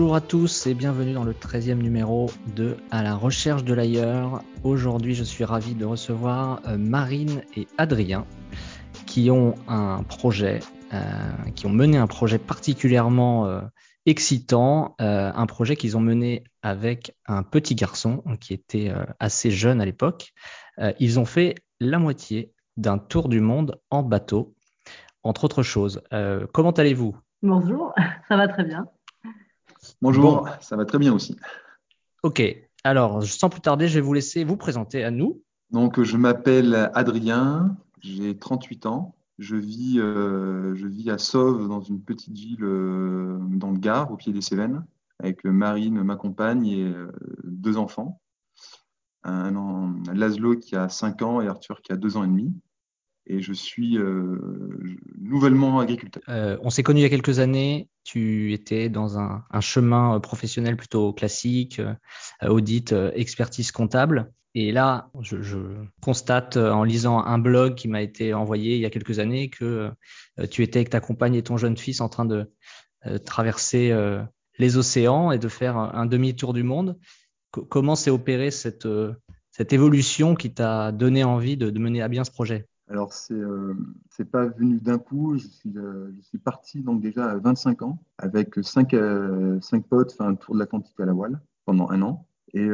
Bonjour à tous et bienvenue dans le 13e numéro de À la recherche de l'ailleurs. Aujourd'hui, je suis ravi de recevoir euh, Marine et Adrien qui ont un projet, euh, qui ont mené un projet particulièrement euh, excitant, un projet qu'ils ont mené avec un petit garçon qui était assez jeune à l'époque. ils ont fait la moitié d'un tour du monde en bateau, entre autres choses. comment allez-vous? Bonjour, ça va très bien. Bonjour, ça va très bien aussi. Ok, alors sans plus tarder, je vais vous laisser vous présenter à nous. Donc, je m'appelle Adrien, j'ai 38 ans. Je vis, euh, je vis à Sauve, dans une petite ville euh, dans le Gard, au pied des Cévennes, avec Marine, ma compagne, et euh, deux enfants. Un, un, Laszlo qui a 5 ans et Arthur qui a 2 ans et demi et je suis euh, nouvellement agriculteur. Euh, on s'est connu il y a quelques années. Tu étais dans un, chemin euh, professionnel plutôt classique, audit, expertise comptable. Et là, je, constate en lisant un blog qui m'a été envoyé il y a quelques années que tu étais avec ta compagne et ton jeune fils en train de traverser les océans et de faire un, demi-tour du monde. comment s'est opérée cette, cette évolution qui t'a donné envie de mener à bien ce projet? Alors, c'est n'est euh, pas venu d'un coup. Je suis, euh, je suis parti donc déjà à 25 ans avec cinq, euh, cinq potes, un tour de l'Atlantique à la voile pendant un an. Et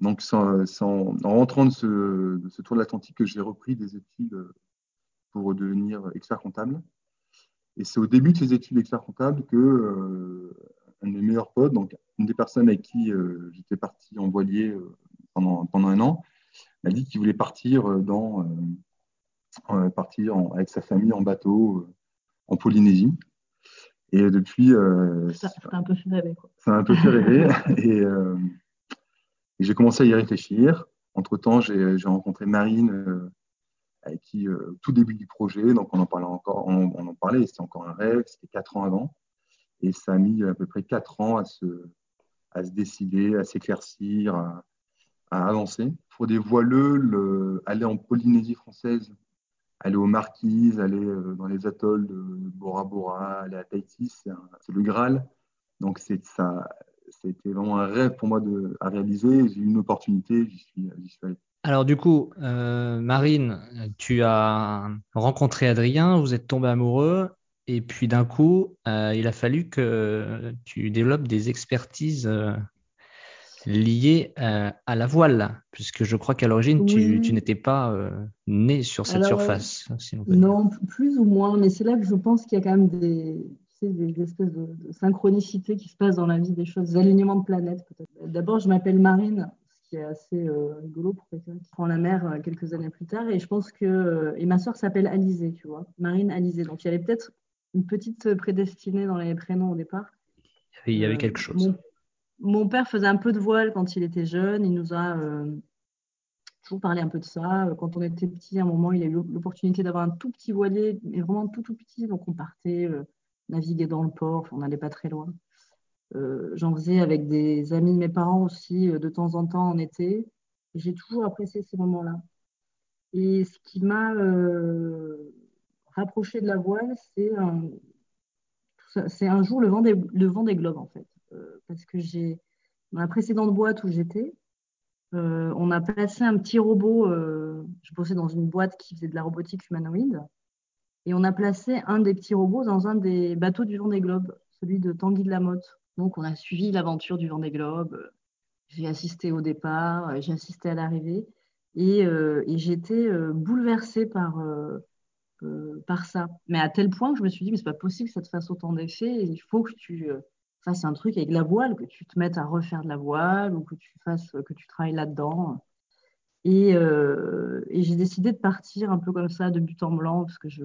donc, sans, en rentrant de ce, de ce tour de l'Atlantique, j'ai repris des études pour devenir expert comptable. Et c'est au début de ces études d'expert comptable que un de mes meilleurs potes, donc une des personnes avec qui j'étais parti en voilier pendant, pendant un an, m'a dit qu'il voulait partir dans euh, partir avec sa famille en bateau euh, en Polynésie. Et depuis. Euh, ça un peu fait rêver. Ça m'a un peu fait rêver. et, j'ai commencé à y réfléchir. Entre-temps, j'ai rencontré Marine, avec qui, tout début du projet, donc on en parlait encore, on, en parlait, c'était encore un rêve, c'était quatre ans avant. Et ça a mis à peu près quatre ans à se, à se décider, à s'éclaircir, à, à, avancer. Pour des voileux, le, aller en Polynésie française, aller aux Marquises, aller euh, dans les atolls de Bora Bora, aller à Tahiti, c'est le Graal. Donc c'est ça, c'était vraiment un rêve pour moi de, à réaliser. J'ai eu une opportunité, j'y suis, allé. Alors du coup, euh, Marine, tu as rencontré Adrien, vous êtes tombé amoureux, et puis d'un coup, euh, il a fallu que tu développes des expertises lié euh, à la voile, puisque je crois qu'à l'origine, tu, n'étais pas euh, né sur cette surface. non, plus ou moins, mais c'est là que je pense qu'il y a quand même des, des espèces de, synchronicités qui se passent dans la vie des choses, des alignements de planètes peut-être. D'abord, je m'appelle Marine, ce qui est assez euh, rigolo pour quelqu'un qui prend la mer quelques années plus tard, et je pense que... Et ma soeur s'appelle Alizée, tu vois, Marine Alizée. Donc il y avait peut-être une petite prédestinée dans les prénoms au départ. Il y avait quelque chose mon père faisait un peu de voile quand il était jeune. Il nous a euh, toujours parlé un peu de ça. Quand on était petit, à un moment, il a eu l'opportunité d'avoir un tout petit voilier, mais vraiment tout, tout petit. Donc, on partait euh, naviguer dans le port. on n'allait pas très loin. Euh, j'en faisais avec des amis de mes parents aussi, de temps en temps en été. J'ai toujours apprécié ces moments-là. Et ce qui m'a rapproché de la voile, c'est un, jour le vent des globes, en fait. Euh, parce que j'ai, dans la précédente boîte où j'étais, euh, on a placé un petit robot. Euh, je bossais dans une boîte qui faisait de la robotique humanoïde. Et on a placé un des petits robots dans un des bateaux du Vendée Globe, celui de Tanguy de la Motte. Donc, on a suivi l'aventure du Vendée Globe. J'ai assisté au départ, j'ai assisté à l'arrivée. Et, et j'étais bouleversée par, par ça. Mais à tel point que je me suis dit, mais c'est pas possible que ça te fasse autant d'effets. Il faut que tu fasses un truc avec la voile, que tu te mettes à refaire de la voile ou que tu fasses, que tu travailles là-dedans. Et, euh, j'ai décidé de partir un peu comme ça, de but en blanc, parce que je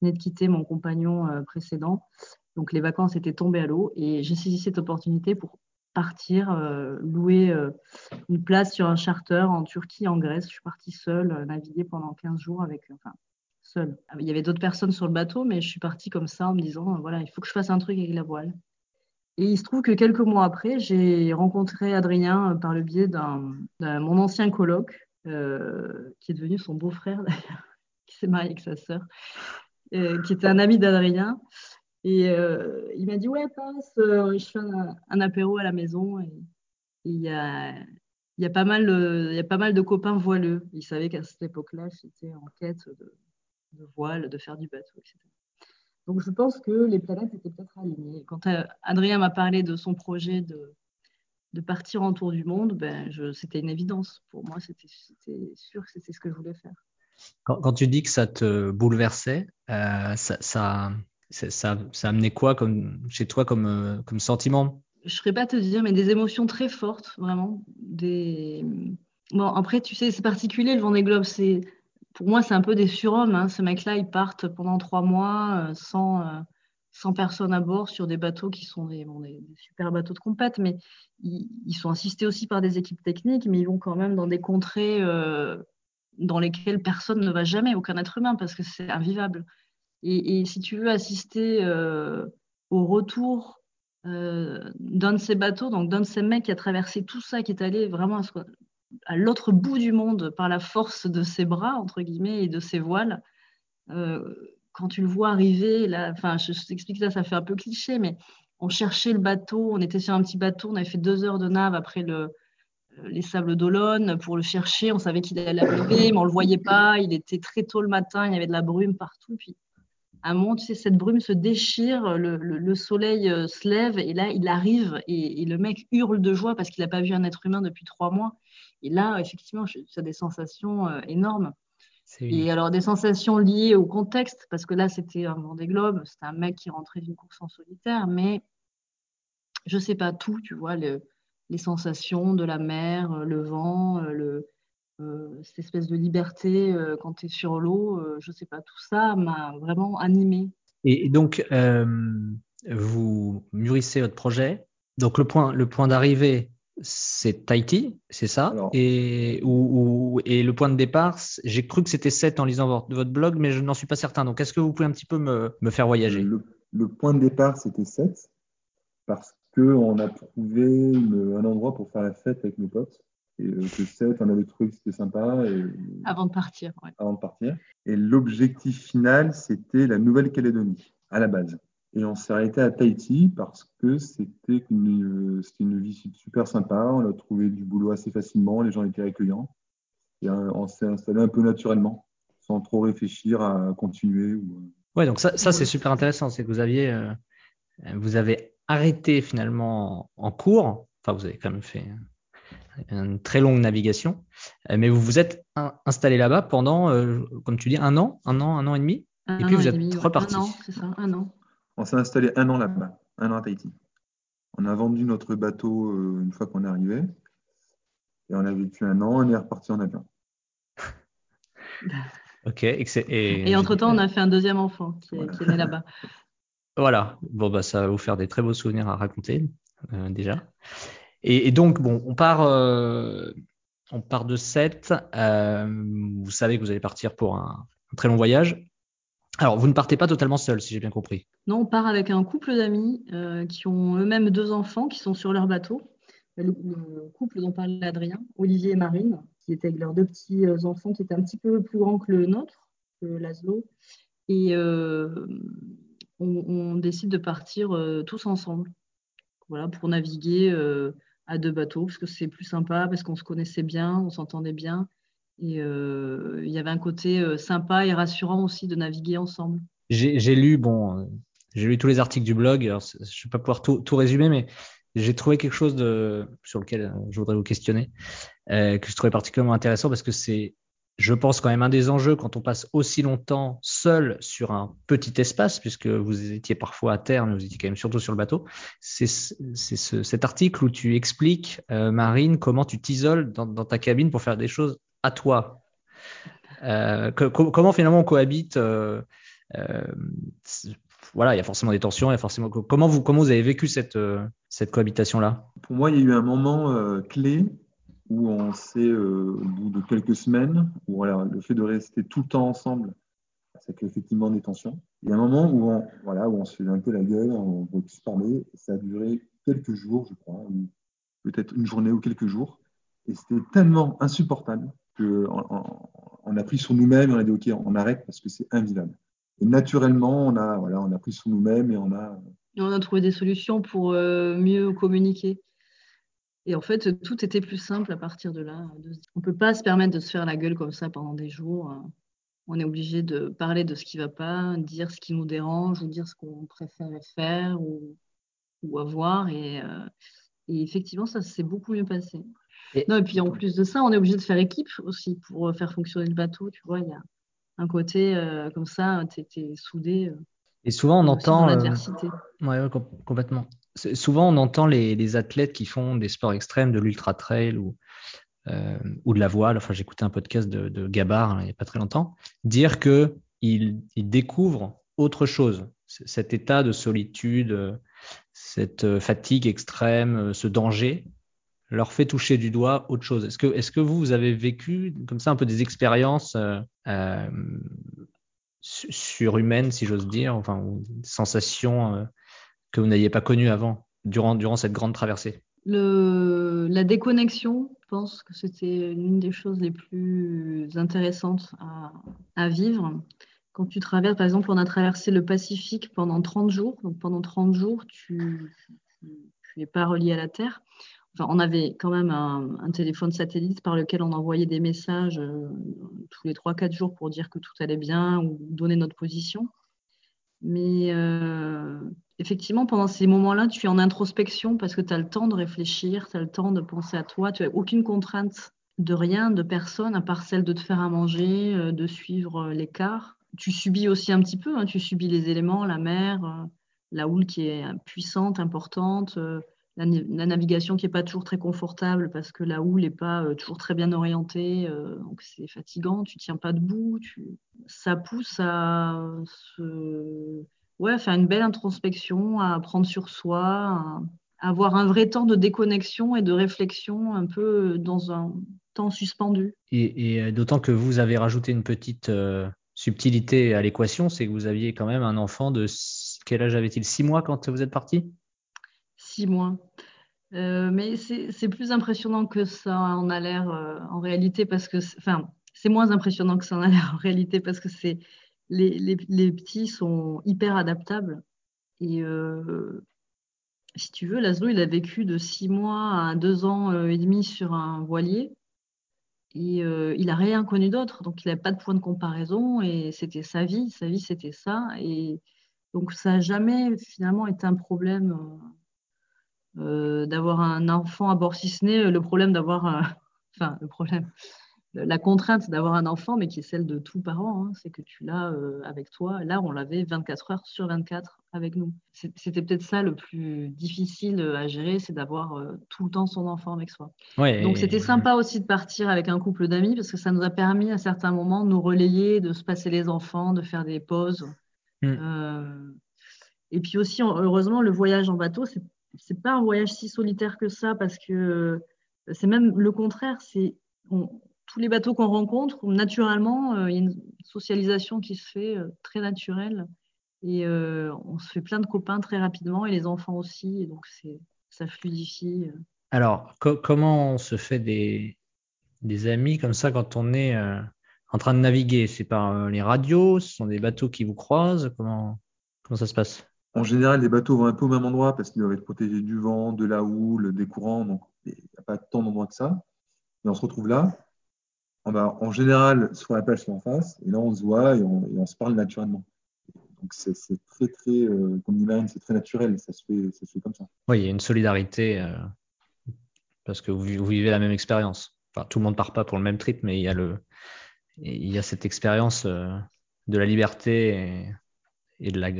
venais de quitter mon compagnon euh, précédent. Donc les vacances étaient tombées à l'eau et j'ai saisi cette opportunité pour partir, euh, louer une place sur un charter en Turquie, en Grèce. Je suis partie seule, naviguer pendant 15 jours avec, enfin, seule. Il y avait d'autres personnes sur le bateau, mais je suis partie comme ça en me disant, voilà, il faut que je fasse un truc avec la voile. Et il se trouve que quelques mois après, j'ai rencontré Adrien euh, par le biais d'un mon ancien coloc, euh, qui est devenu son beau-frère d'ailleurs, qui s'est marié avec sa sœur, euh, qui était un ami d'Adrien. Et il m'a dit Ouais, passe, je fais un, apéro à la maison. Et il y a, pas mal, de copains voileux. Ils savaient qu'à cette époque-là, j'étais en quête de voile, de faire du bateau, etc. Donc je pense que les planètes étaient peut-être alignées. Quand Adrien m'a parlé de son projet de, de partir en tour du monde, ben, c'était une évidence. Pour moi, c'était sûr que c'était ce que je voulais faire. Quand, tu dis que ça te bouleversait, euh, ça, ça, ça, ça, amenait quoi comme, chez toi comme, euh, comme sentiment? Je ne saurais pas te dire, mais des émotions très fortes, vraiment. Des... Bon, après, tu sais, c'est particulier le Vendée Globe. C'est, pour moi, c'est un peu des surhommes. Hein. Ces mecs-là, ils partent pendant trois mois euh, sans, sans personne à bord sur des bateaux qui sont des, super bateaux de compète, mais ils, sont assistés aussi par des équipes techniques, mais ils vont quand même dans des contrées dans lesquelles personne ne va jamais, aucun être humain, parce que c'est invivable. Et, si tu veux assister euh, au retour euh, d'un de ces bateaux, donc d'un de ces mecs qui a traversé tout ça, qui est allé vraiment à, l'autre bout du monde par la force de ses bras, entre guillemets, et de ses voiles, euh, quand tu le vois arriver, là, enfin, je, je t'explique ça, ça fait un peu cliché, mais on cherchait le bateau, on était sur un petit bateau, on avait fait deux heures de nave après le, les sables d'Olonne pour le chercher. On savait qu'il allait arriver, mais on le voyait pas. Il était très tôt le matin, il y avait de la brume partout. Puis à un moment, tu cette brume se déchire, le, soleil euh, se lève et là, il arrive et, le mec hurle de joie parce qu'il n'a pas vu un être humain depuis trois mois. Et là, effectivement, tu as des sensations euh, énormes. Et alors, des sensations liées au contexte, parce que là, c'était un Vendée Globe, c'était un mec qui rentrait d'une course en solitaire, mais je sais pas tout, tu vois, le, les sensations de la mer, euh, le vent, euh, le, euh, cette espèce de liberté quand tu es sur l'eau, je sais pas, tout ça m'a vraiment animé. Et, donc, vous mûrissez votre projet. Donc, le point, le point d'arrivée, c'est Tahiti, c'est ça? Et, et le point de départ, j'ai cru que c'était 7 en lisant votre, votre blog, mais je n'en suis pas certain. Donc, est-ce que vous pouvez un petit peu me, me faire voyager? Le, le, point de départ, c'était 7, parce qu'on a trouvé un endroit pour faire la fête avec nos potes. Et euh, que 7, on avait trouvé que c'était sympa. Et, avant de partir. Ouais. Avant de partir. Et l'objectif final, c'était la Nouvelle-Calédonie, à la base. Et on s'est arrêté à Tahiti parce que c'était une, une visite super sympa. On a trouvé du boulot assez facilement, les gens étaient accueillants. Et euh, on s'est installé un peu naturellement, sans trop réfléchir à continuer. Ou... Euh. Ouais, donc ça, ça c'est super intéressant. C'est que vous aviez, vous avez arrêté finalement en cours. Enfin, vous avez quand même fait une très longue navigation, euh, mais vous vous êtes installé là-bas pendant, euh, comme tu dis, un an, un an, un an et demi, et puis vous êtes reparti. Un an, c'est ça, un an. On s'est installé un an là-bas, un an à Tahiti. On a vendu notre bateau euh, une fois qu'on est arrivé, et on a vécu un an, on est reparti en avion. ok, et, et entre-temps, on a fait un deuxième enfant qui, qui est né là-bas. Voilà, bon, bah, ça va vous faire des très beaux souvenirs à raconter euh, déjà. Et, donc, bon, on part, euh, on part de 7. Euh, vous savez que vous allez partir pour un, très long voyage. Alors, vous ne partez pas totalement seul, si j'ai bien compris. Non, on part avec un couple d'amis qui ont eux-mêmes deux enfants qui sont sur leur bateau. Le, couple dont parlait Adrien, Olivier et Marine, qui étaient avec leurs deux petits enfants qui étaient un petit peu plus grands que le nôtre, que Laszlo. Et on, décide de partir euh, tous ensemble. Voilà, pour naviguer euh, à deux bateaux, parce que c'est plus sympa, parce qu'on se connaissait bien, on s'entendait bien. Et euh, il y avait un côté sympa et rassurant aussi de naviguer ensemble. J'ai lu, bon, j'ai lu tous les articles du blog. je ne vais pas pouvoir tout, résumer, mais j'ai trouvé quelque chose de, sur lequel je voudrais vous questionner, que je trouvais particulièrement intéressant parce que c'est je pense quand même un des enjeux quand on passe aussi longtemps seul sur un petit espace, puisque vous étiez parfois à terre, mais vous étiez quand même surtout sur le bateau, c'est cet article où tu expliques, euh, Marine, comment tu t'isoles dans, ta cabine pour faire des choses à toi. Euh, comment finalement on cohabite euh, voilà, il y a forcément des tensions, il y a forcément. Comment vous, comment vous avez vécu cette, cette cohabitation-là? Pour moi, il y a eu un moment clé où on euh, au bout de quelques semaines, où voilà, le fait de rester tout le temps ensemble, ça crée effectivement des tensions. Il y a un moment où on, voilà, où on se fait un peu la gueule, on veut tous parler, ça a duré quelques jours, je crois, peut-être une journée ou quelques jours. Et c'était tellement insupportable qu'on on, a pris sur nous-mêmes, on a dit OK, on arrête parce que c'est invivable. naturellement, on a, voilà, on a pris sur nous-mêmes et on a. on a trouvé des solutions pour mieux communiquer. Et en fait, tout était plus simple à partir de là. On ne peut pas se permettre de se faire la gueule comme ça pendant des jours. On est obligé de parler de ce qui ne va pas, dire ce qui nous dérange ou dire ce qu'on préférait faire ou, avoir. Et, euh, et, effectivement, ça s'est beaucoup mieux passé. Et, non, et puis en plus de ça, on est obligé de faire équipe aussi pour faire fonctionner le bateau. Tu vois, il y a un côté euh, comme ça, tu es, soudé. Euh, et souvent, on entend. Ouais, complètement souvent on entend les, athlètes qui font des sports extrêmes, de l'ultra trail ou, euh, ou de la voile. Enfin, j'écoutais un podcast de, de Gabar hein, il n'y a pas très longtemps, dire que ils, découvrent autre chose, cet état de solitude, cette fatigue extrême, ce danger leur fait toucher du doigt autre chose. Est-ce que, est que vous, avez vécu comme ça un peu des expériences euh, euh, surhumaines, si j'ose dire, enfin, des sensations euh, que vous n'aviez pas connu avant, durant, durant cette grande traversée? La déconnexion, je pense que c'était l'une des choses les plus intéressantes à, à, vivre. Quand tu traverses, par exemple, on a traversé le Pacifique pendant 30 jours. Donc pendant 30 jours, tu n'es pas relié à la Terre. On avait quand même un, téléphone satellite par lequel on envoyait des messages euh, tous les 3-4 jours pour dire que tout allait bien ou donner notre position. Mais euh, effectivement, pendant ces moments-là, tu es en introspection parce que tu as le temps de réfléchir, tu as le temps de penser à toi, tu n'as aucune contrainte de rien, de personne, à part celle de te faire à manger, euh, de suivre l'écart. Tu subis aussi un petit peu, hein, tu subis les éléments, la mer, la houle qui est puissante, importante, la, navigation qui n'est pas toujours très confortable parce que la houle n'est pas toujours très bien orientée, donc c'est fatigant, tu tiens pas debout, tu... ça pousse à se... faire une belle introspection, à prendre sur soi, à avoir un vrai temps de déconnexion et de réflexion un peu dans un temps suspendu. Et, d'autant que vous avez rajouté une petite subtilité à l'équation, c'est que vous aviez quand même un enfant de quel âge avait-il? Six mois quand vous êtes parti? Six mois. Euh, mais c'est plus impressionnant que ça en a l'air euh, en réalité parce que, enfin, c'est moins impressionnant que ça en a l'air en réalité parce que c'est les, les, les, petits sont hyper adaptables. Et euh, si tu veux, Laszlo, il a vécu de six mois à deux ans et demi sur un voilier et il n'a rien connu d'autre. Donc, il n'a pas de point de comparaison et c'était sa vie. Sa vie, c'était ça. Et donc, ça n'a jamais finalement été un problème d'avoir un enfant à bord, si ce n'est le problème d'avoir, enfin le problème, la contrainte d'avoir un enfant, mais qui est celle de tous parents, hein, c'est que tu l'as euh, avec toi. Là, on l'avait 24 heures sur 24 avec nous. C'était peut-être ça le plus difficile à gérer, c'est d'avoir euh, tout le temps son enfant avec soi. Donc c'était sympa aussi de partir avec un couple d'amis parce que ça nous a permis à certains moments de nous relayer, de se passer les enfants, de faire des pauses. Mm. et puis aussi, heureusement, le voyage en bateau, c'est c'est pas un voyage si solitaire que ça parce que euh, c'est même le contraire. C'est tous les bateaux qu'on rencontre, naturellement, euh, il y a une socialisation qui se fait euh, très naturelle et on se fait plein de copains très rapidement et les enfants aussi. Donc c'est ça fluidifie. Alors comment on se fait des, amis comme ça quand on est en train de naviguer? C'est par les radios Ce sont des bateaux qui vous croisent comment ça se passe? En général, les bateaux vont un peu au même endroit parce qu'ils doivent être protégés du vent, de la houle, des courants. Donc, il n'y a pas tant d'endroits que ça. Et on se retrouve là. On en général, sur la plage, c'est en face. Et là, on se voit et on, se parle naturellement. Donc, c'est très, très, euh, comme dit Marine, c'est très naturel. Ça se, fait, ça se fait comme ça. Oui, il y a une solidarité euh, parce que vous, vivez la même expérience. Enfin, tout le monde ne part pas pour le même trip, mais il y a, cette expérience euh, de la liberté et de la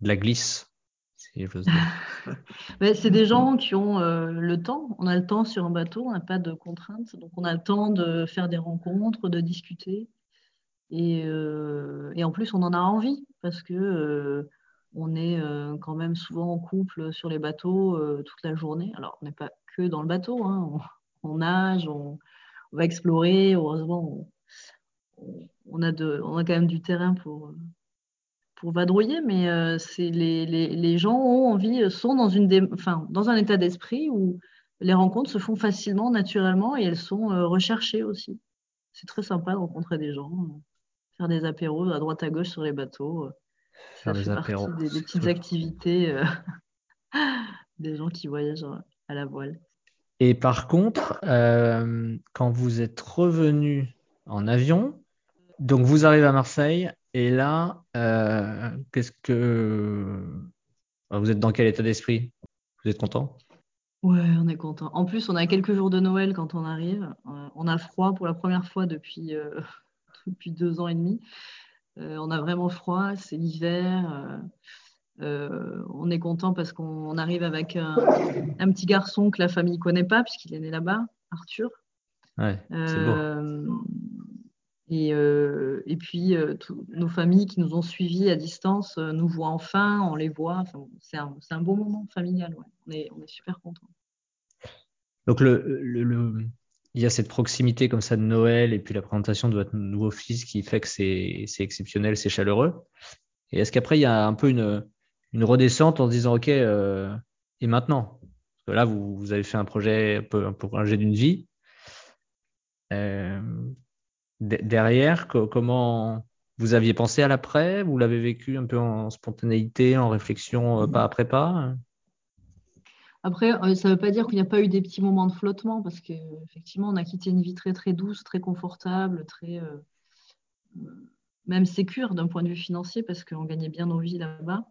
de la glisse, si c'est des gens qui ont euh, le temps. On a le temps sur un bateau, on n'a pas de contraintes. Donc, on a le temps de faire des rencontres, de discuter. Et, euh, en plus, on en a envie parce que euh, on est quand même souvent en couple sur les bateaux toute la journée. Alors, on n'est pas que dans le bateau. Hein. On, nage, on, va explorer. Heureusement, on a quand même du terrain pour pour vadrouiller, mais euh, c'est les, les, les, gens ont envie, euh, sont dans, une enfin, dans un état d'esprit où les rencontres se font facilement, naturellement, et elles sont euh, recherchées aussi. C'est très sympa de rencontrer des gens. faire des apéros à droite à gauche sur les bateaux. Faire des apéros. Des, des, petites activités des gens qui voyagent à la voile. Et par contre, quand vous êtes revenu en avion, donc vous arrivez à Marseille et là, qu'est-ce que vous êtes dans quel état d'esprit? Vous êtes content? Ouais, on est content. En plus, on a quelques jours de Noël quand on arrive. Euh, on a froid pour la première fois depuis, euh, depuis deux ans et demi. Euh, on a vraiment froid, c'est l'hiver. on est content parce qu'on arrive avec un, petit garçon que la famille ne connaît pas puisqu'il est né là-bas, Arthur. Ouais, c'est beau. Et, et, puis, nos familles qui nous ont suivis à distance nous voient enfin, on les voit. c'est un, un, beau moment familial. On, est, on est super contents. Donc, le, le, il y a cette proximité comme ça de Noël et puis la présentation de votre nouveau fils qui fait que c'est exceptionnel, c'est chaleureux. Et est-ce qu'après, il y a un peu une, une redescente en se disant, OK, euh, et maintenant? Parce que là, vous, vous, avez fait un projet un un projet d'une vie. Derrière, comment vous aviez pensé à l'après? Vous l'avez vécu un peu en spontanéité, en réflexion euh, pas après pas? Après, euh, ça ne veut pas dire qu'il n'y a pas eu des petits moments de flottement, parce qu'effectivement, on a quitté une vie très très douce, très confortable, très euh, même sécure d'un point de vue financier, parce qu'on gagnait bien nos vies là-bas,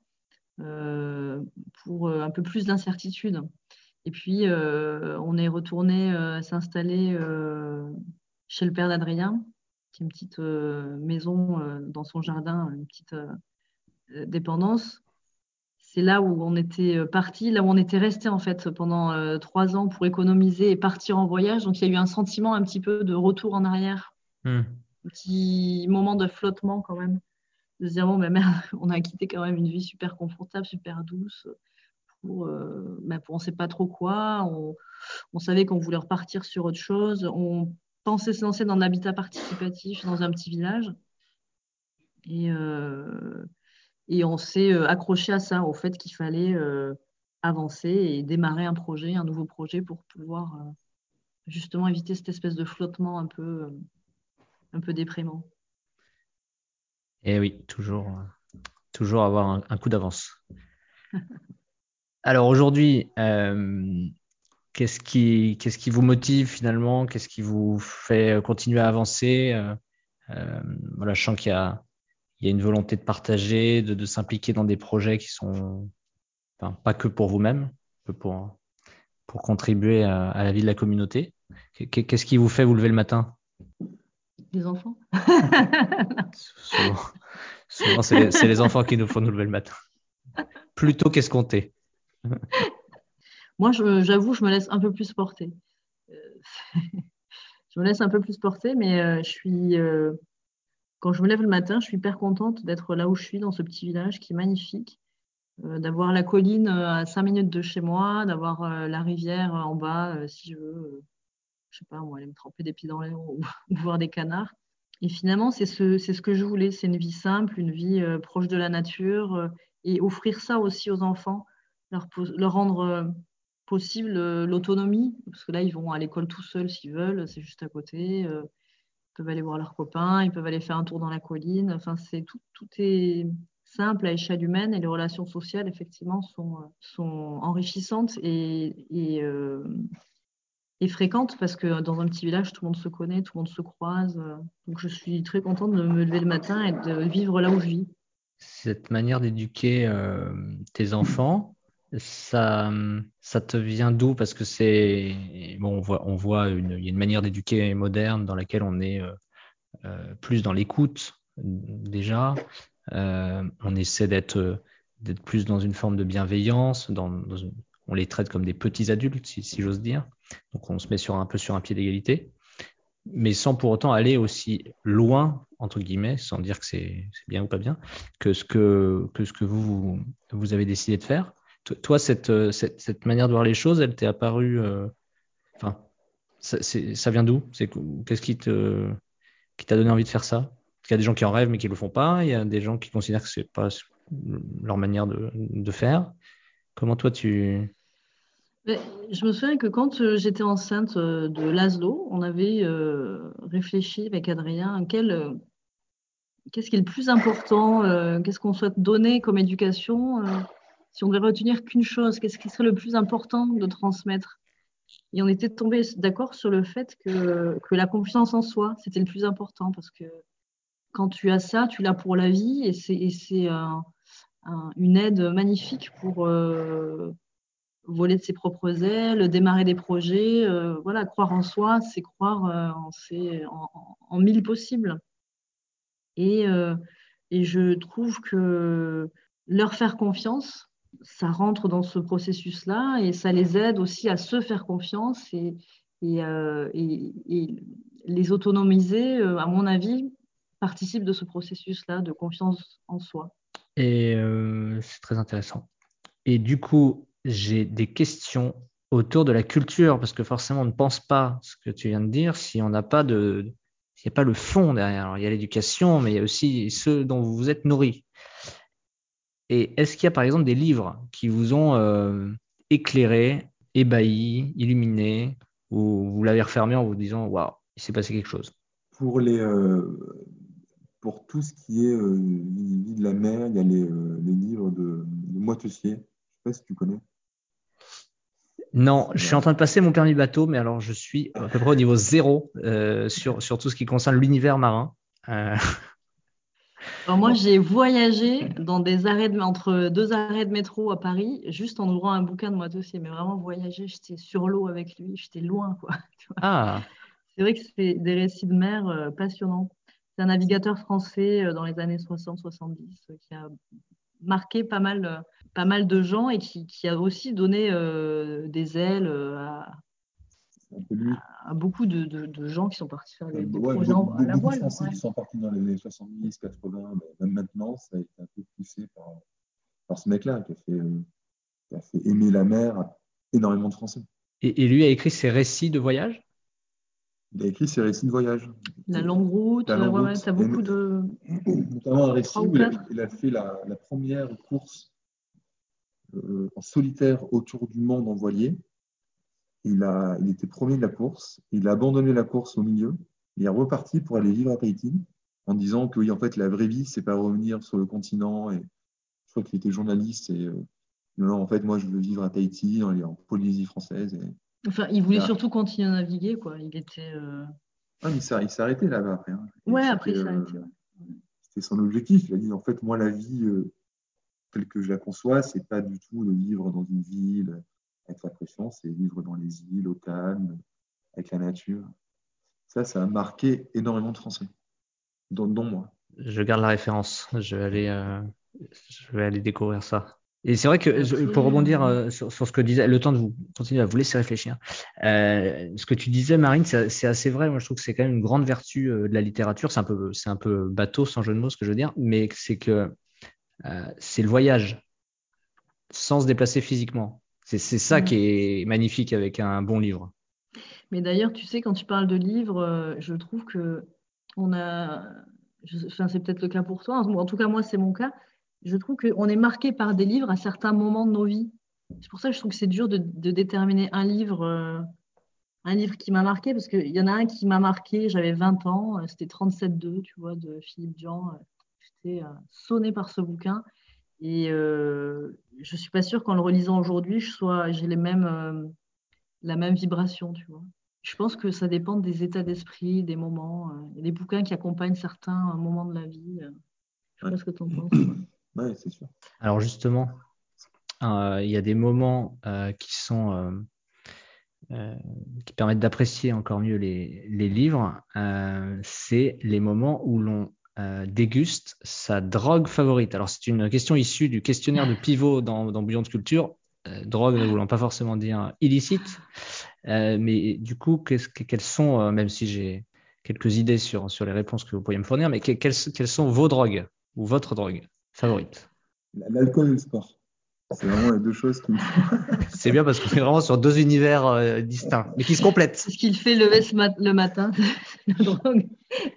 pour un peu plus d'incertitude. Et puis, on est retourné s'installer chez le père d'Adrien, une petite euh, maison euh, dans son jardin, une petite euh, dépendance. C'est là où on était parti, là où on était resté en fait pendant trois ans pour économiser et partir en voyage. Donc il y a eu un sentiment un petit peu de retour en arrière, hmm. un petit moment de flottement quand même, de se dire bon, ben, merde, on a quitté quand même une vie super confortable, super douce pour, ben, pour on ne sait pas trop quoi. On, on savait qu'on voulait repartir sur autre chose. On pensé se lancer dans l'habitat participatif dans un petit village. Et, euh, et on s'est euh, accroché à ça, au fait qu'il fallait euh, avancer et démarrer un projet, un nouveau projet pour pouvoir justement éviter cette espèce de flottement un peu, un peu déprimant. Et oui, toujours, toujours avoir un, coup d'avance. Alors aujourd'hui, Qu'est-ce qui, qu'est-ce qui vous motive finalement? Qu'est-ce qui vous fait euh, continuer à avancer? Euh, euh, voilà, Je sens qu'il y a, il y a une volonté de partager, de, de s'impliquer dans des projets qui sont enfin, pas que pour vous-même, pour, pour contribuer à, à, la vie de la communauté. Qu'est-ce qui vous fait vous lever le matin? Les enfants. souvent, souvent c'est, les, c'est les enfants qui nous font nous lever le matin. Plutôt qu'escompter. Moi, j'avoue, je me laisse un peu plus porter. Euh, je me laisse un peu plus porter, mais euh, je suis, euh, quand je me lève le matin, je suis hyper contente d'être là où je suis, dans ce petit village qui est magnifique, d'avoir la colline à 5 minutes de chez moi, d'avoir la rivière en bas, si je veux, je sais pas, moi, aller me tremper des pieds dans l'air ou, voir des canards. Et finalement, c'est ce, que je voulais, c'est une vie simple, une vie proche de la nature, et offrir ça aussi aux enfants, leur rendre possible euh, l'autonomie, parce que là, ils vont à l'école tout seuls s'ils veulent, c'est juste à côté. Euh, ils peuvent aller voir leurs copains, ils peuvent aller faire un tour dans la colline. Enfin, c'est tout, tout est simple à échelle humaine et les relations sociales, effectivement, sont, sont enrichissantes et, euh, et, fréquentes parce que dans un petit village, tout le monde se connaît, tout le monde se croise. Donc, je suis très contente de me lever le matin et de vivre là où je vis. Cette manière d'éduquer tes enfants, ça, ça te vient d'où? Parce que c'est bon, on voit, on voit une, y a une manière d'éduquer moderne dans laquelle on est euh, euh, plus dans l'écoute déjà. Euh, on essaie d'être plus dans une forme de bienveillance. On les traite comme des petits adultes, si, si j'ose dire. Donc on se met sur un peu sur un pied d'égalité, mais sans pour autant aller aussi loin entre guillemets, sans dire que c'est bien ou pas bien, que ce que que ce que vous vous avez décidé de faire. Toi, euh, cette, manière de voir les choses, elle t'est apparue. Euh, enfin, ça, vient d'où? Qu'est-ce qui t'a donné envie de faire ça? Qu'il y a des gens qui en rêvent mais qui le font pas. Il y a des gens qui considèrent que c'est pas leur manière de, de, faire. Comment toi tu je me souviens que quand euh, j'étais enceinte de Laszlo, on avait réfléchi avec Adrien quel, qu'est-ce qui est le plus important Qu'est-ce qu'on souhaite donner comme éducation Si on devait retenir qu'une chose, qu'est-ce qui serait le plus important de transmettre? Et on était tombé d'accord sur le fait que, que la confiance en soi, c'était le plus important parce que quand tu as ça, tu l'as pour la vie et c'est une aide magnifique pour voler de ses propres ailes, démarrer des projets. Euh, voilà, croire en soi, c'est croire euh, en, en, mille possibles. Et, euh, et, je trouve que leur faire confiance, ça rentre dans ce processus-là et ça les aide aussi à se faire confiance et, et les autonomiser, à mon avis, participe de ce processus-là de confiance en soi. Et c'est très intéressant. Et du coup, j'ai des questions autour de la culture, parce que forcément, on ne pense pas ce que tu viens de dire si on n'a pas de, s'il n'y a pas le fond derrière. Alors, il y a l'éducation, mais il y a aussi ceux dont vous vous êtes nourris. Et est-ce qu'il y a par exemple des livres qui vous ont euh, éclairé, ébahi, illuminé, ou vous l'avez refermé en vous disant waouh, il s'est passé quelque chose? Pour les, euh, pour tout ce qui est euh, vie de la mer, il y a les, les livres de, de Moitessier. Je ne sais pas si tu connais. Non, je suis en train de passer mon permis bateau, mais alors je suis à peu près au niveau zéro sur, sur tout ce qui concerne l'univers marin. Euh. Alors moi, j'ai voyagé dans des arrêts de, entre deux arrêts de métro à Paris, juste en ouvrant un bouquin de moi aussi, mais vraiment voyager, j'étais sur l'eau avec lui, j'étais loin. Quoi, ah. C'est vrai que c'est des récits de mer euh, passionnants. C'est un navigateur français dans les années 60-70 qui a marqué pas mal pas mal de gens et qui, a aussi donné euh, des ailes euh, à, beaucoup de, gens qui sont partis faire des, projets beaucoup, à la voile. Beaucoup de Français qui sont partis dans les années 70, 80, même maintenant, ça a été un peu poussé par, ce mec-là qui, euh, qui, a fait aimer la mer à énormément de Français. Et, lui a écrit ses récits de voyage? Il a écrit ses récits de voyage. La longue route, tu as beaucoup de. Notamment un récit où il a, fait la, la, première course euh, en solitaire autour du monde en voilier. Il, a, il était premier de la course. Il a abandonné la course au milieu. Il est reparti pour aller vivre à Tahiti en disant que oui, en fait, la vraie vie, c'est pas revenir sur le continent. Et je crois qu'il était journaliste et euh, non, en fait, moi, je veux vivre à Tahiti, en, Polynésie française. Et, enfin, il voulait surtout continuer à naviguer, quoi. Il était. Euh... Ah, il s'est arrêté là-bas après. Hein. Ouais, après, il s'est arrêté. C'était son objectif. Il a dit, en fait, moi, la vie, euh, telle que je la conçois, c'est pas du tout de vivre dans une ville c'est vivre dans les îles, au calme, avec la nature. Ça, ça a marqué énormément de Français, dont, moi. Je garde la référence. Je vais aller, euh, je vais aller découvrir ça. Et c'est vrai que pour rebondir euh, sur, ce que disait, le temps de vous continuer à vous laisser réfléchir. Euh, ce que tu disais, Marine, c'est assez vrai. Moi, je trouve que c'est quand même une grande vertu de la littérature. C'est un peu, c'est un peu bateau, sans jeu de mots, ce que je veux dire, mais c'est que euh, c'est le voyage sans se déplacer physiquement. C'est ça qui est magnifique avec un bon livre. Mais d'ailleurs, tu sais, quand tu parles de livres, euh, je trouve que on a, enfin, c'est peut-être le cas pour toi, en tout cas moi c'est mon cas, je trouve qu'on est marqué par des livres à certains moments de nos vies. C'est pour ça que je trouve que c'est dur de, déterminer un livre, euh, un livre qui m'a marqué, parce qu'il y en a un qui m'a marqué, j'avais 20 ans, c'était 37-2, tu vois, de Philippe Dian. J'étais euh, sonnée par ce bouquin. Et euh, je ne suis pas sûre qu'en le relisant aujourd'hui, j'ai les mêmes, euh, la même vibration, tu vois. Je pense que ça dépend des états d'esprit, des moments. Il y a des bouquins qui accompagnent certains moments de la vie. Je ne sais pas ce que tu en penses. Oui, c'est sûr. Alors justement, il y a des moments qui sont qui permettent d'apprécier encore mieux les, les livres. c'est les moments où l'on euh, déguste sa drogue favorite Alors, c'est une question issue du questionnaire de pivot dans, dans Bouillon de Culture. Euh, drogue ne voulant pas forcément dire illicite. Euh, mais du coup, quelles sont, même si j'ai quelques idées sur, sur les réponses que vous pourriez me fournir, mais quelles, quelles sont vos drogues ou votre drogue favorite? L'alcool et le sport. C'est vraiment les deux choses qui me C'est bien parce qu'on est vraiment sur deux univers euh, distincts, mais qui se complètent. C'est ce qu'il fait lever le matin, la drogue,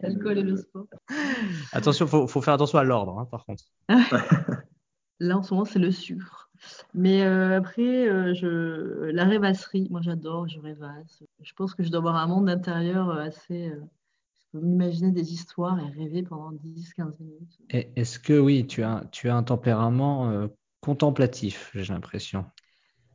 l'alcool et le sport. Attention, il faut, faire attention à l'ordre, hein, par contre. Là, en ce moment, c'est le sucre. Mais euh, après, euh, je... la rêvasserie, moi j'adore, je rêvasse. Je pense que je dois avoir un monde intérieur assez peux m'imaginer des histoires et rêver pendant 10-15 minutes. Est-ce que oui, tu as, tu as un tempérament euh, contemplatif, j'ai l'impression?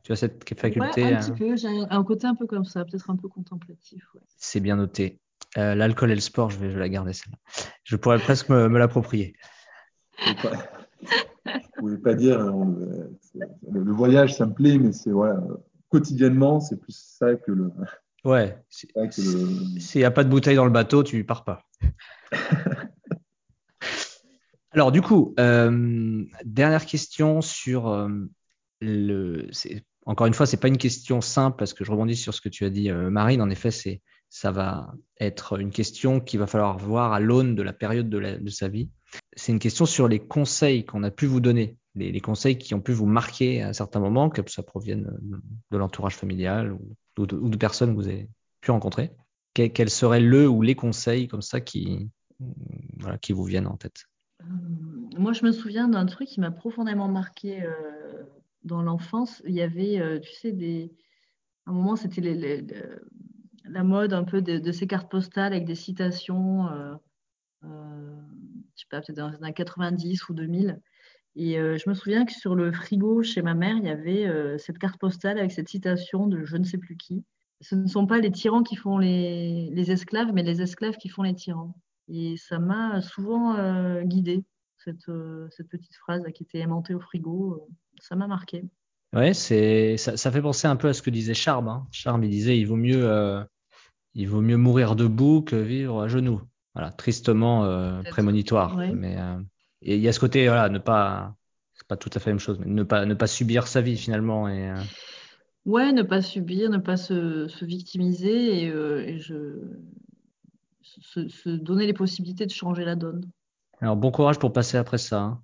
Tu as cette faculté. Ouais, un petit peu, j'ai un côté un peu comme ça, peut-être un peu contemplatif. C'est bien noté. Euh, l'alcool et le sport, je vais, je la garder celle-là. Je pourrais presque me, me l'approprier. Je ne pouvais pas dire, euh, le voyage, ça me plaît, mais c'est voilà, quotidiennement, c'est plus ça que le. Ouais. S'il n'y a pas de bouteille dans le bateau, tu pars pas. Alors du coup, euh, dernière question sur euh, le. Encore une fois, c'est pas une question simple parce que je rebondis sur ce que tu as dit, euh, Marine. En effet, c'est ça va être une question qu'il va falloir voir à l'aune de la période de, sa vie. C'est une question sur les conseils qu'on a pu vous donner, les, conseils qui ont pu vous marquer à un certain moment, que ça provienne de l'entourage familial ou, de, personnes que vous avez pu rencontrer. Quels seraient le ou les conseils comme ça qui, qui vous viennent en tête? Euh, Moi, je me souviens d'un truc qui m'a profondément marqué euh, dans l'enfance. Il y avait, euh, tu sais, des... à un moment, c'était les, la mode un peu de, ces cartes postales avec des citations, euh, euh, je sais pas, peut-être dans les années 90 ou 2000. Et euh, je me souviens que sur le frigo chez ma mère, il y avait cette carte postale avec cette citation de je ne sais plus qui. Ce ne sont pas les tyrans qui font les, esclaves, mais les esclaves qui font les tyrans. Et ça m'a souvent guidée, cette, petite phrase qui était aimantée au frigo. ça m'a marqué. Ouais, c'est ça, ça, fait penser un peu à ce que disait Charme. Hein. Charme, il disait il vaut mieux il vaut mieux mourir debout que vivre à genoux. Voilà, tristement euh, prémonitoire. Mais euh, il y a ce côté, voilà, ne pas, c'est pas tout à fait la même chose, mais ne pas, ne pas subir sa vie finalement. Et, euh, Ouais, ne pas subir, ne pas se, se victimiser et, je, se, donner les possibilités de changer la donne. Alors bon courage pour passer après ça. Hein.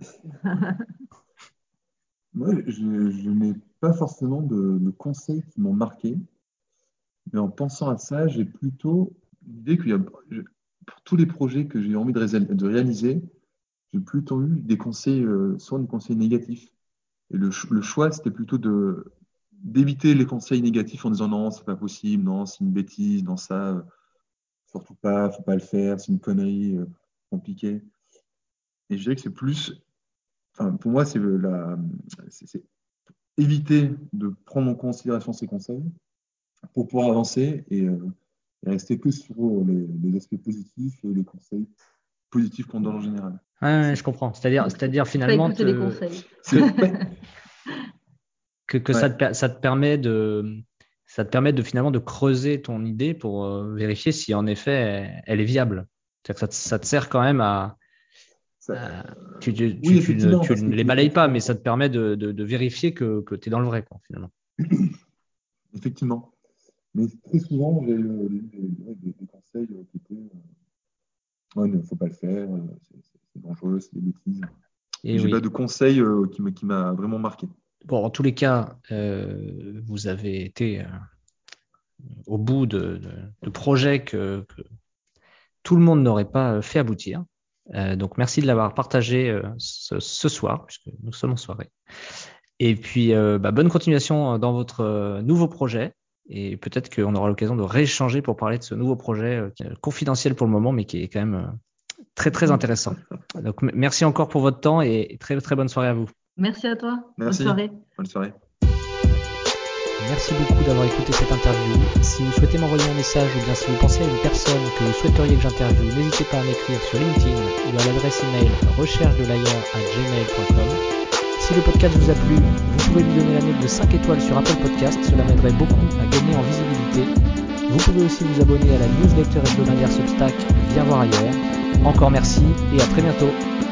Moi, je, n'ai pas forcément de, de conseils qui m'ont marqué. Mais en pensant à ça, j'ai plutôt l'idée que pour tous les projets que j'ai envie de, réaliser, j'ai plutôt eu des conseils, euh, soit des conseils négatifs. Et le, choix, c'était plutôt d'éviter les conseils négatifs en disant non, c'est pas possible, non, c'est une bêtise, non, ça, euh, surtout pas, faut pas le faire, c'est une connerie euh, compliquée. Et je dirais que c'est plus, enfin, pour moi, c'est éviter de prendre en considération ces conseils pour pouvoir avancer et, euh, rester que sur les, les, aspects positifs et les conseils positifs qu'on donne en général. Ouais, je comprends. C'est-à-dire, c'est-à-dire finalement te... les conseils. que, que ça, te, ça te permet de ça te permet de finalement de creuser ton idée pour euh, vérifier si en effet elle, est viable. Que ça, te, ça, te, sert quand même à, tu, tu, tu, tu ne, les balayes pas, mais ça te permet de, de, de vérifier que, que tu es dans le vrai, quoi, finalement. Effectivement. Mais très souvent, j'ai eu des, des, conseils qui étaient euh, ouais, il ne faut pas le faire, euh, c'est dangereux, c'est des bêtises. Et j'ai pas de conseils euh, qui m'a vraiment marqué. Bon, en tous les cas, vous avez été au bout de, de, projets que, que, tout le monde n'aurait pas fait aboutir. donc, merci de l'avoir partagé ce, ce, soir, puisque nous sommes en soirée. Et puis, bah, bonne continuation dans votre nouveau projet. Et peut-être qu'on aura l'occasion de rééchanger pour parler de ce nouveau projet euh, confidentiel pour le moment, mais qui est quand même euh, très très intéressant. Donc merci encore pour votre temps et très très bonne soirée à vous. Merci à toi. Merci. Bonne soirée. Bonne soirée. Merci beaucoup d'avoir écouté cette interview. Si vous souhaitez m'envoyer un message ou bien si vous pensez à une personne que vous souhaiteriez que j'interviewe, n'hésitez pas à m'écrire sur LinkedIn ou à l'adresse email recherche de à gmail.com. Si le podcast vous a plu, vous pouvez lui donner la note de 5 étoiles sur Apple Podcast, cela m'aiderait beaucoup à gagner en visibilité. Vous pouvez aussi vous abonner à la newsletter hebdomadaire Substack Viens voir ailleurs. Encore merci et à très bientôt.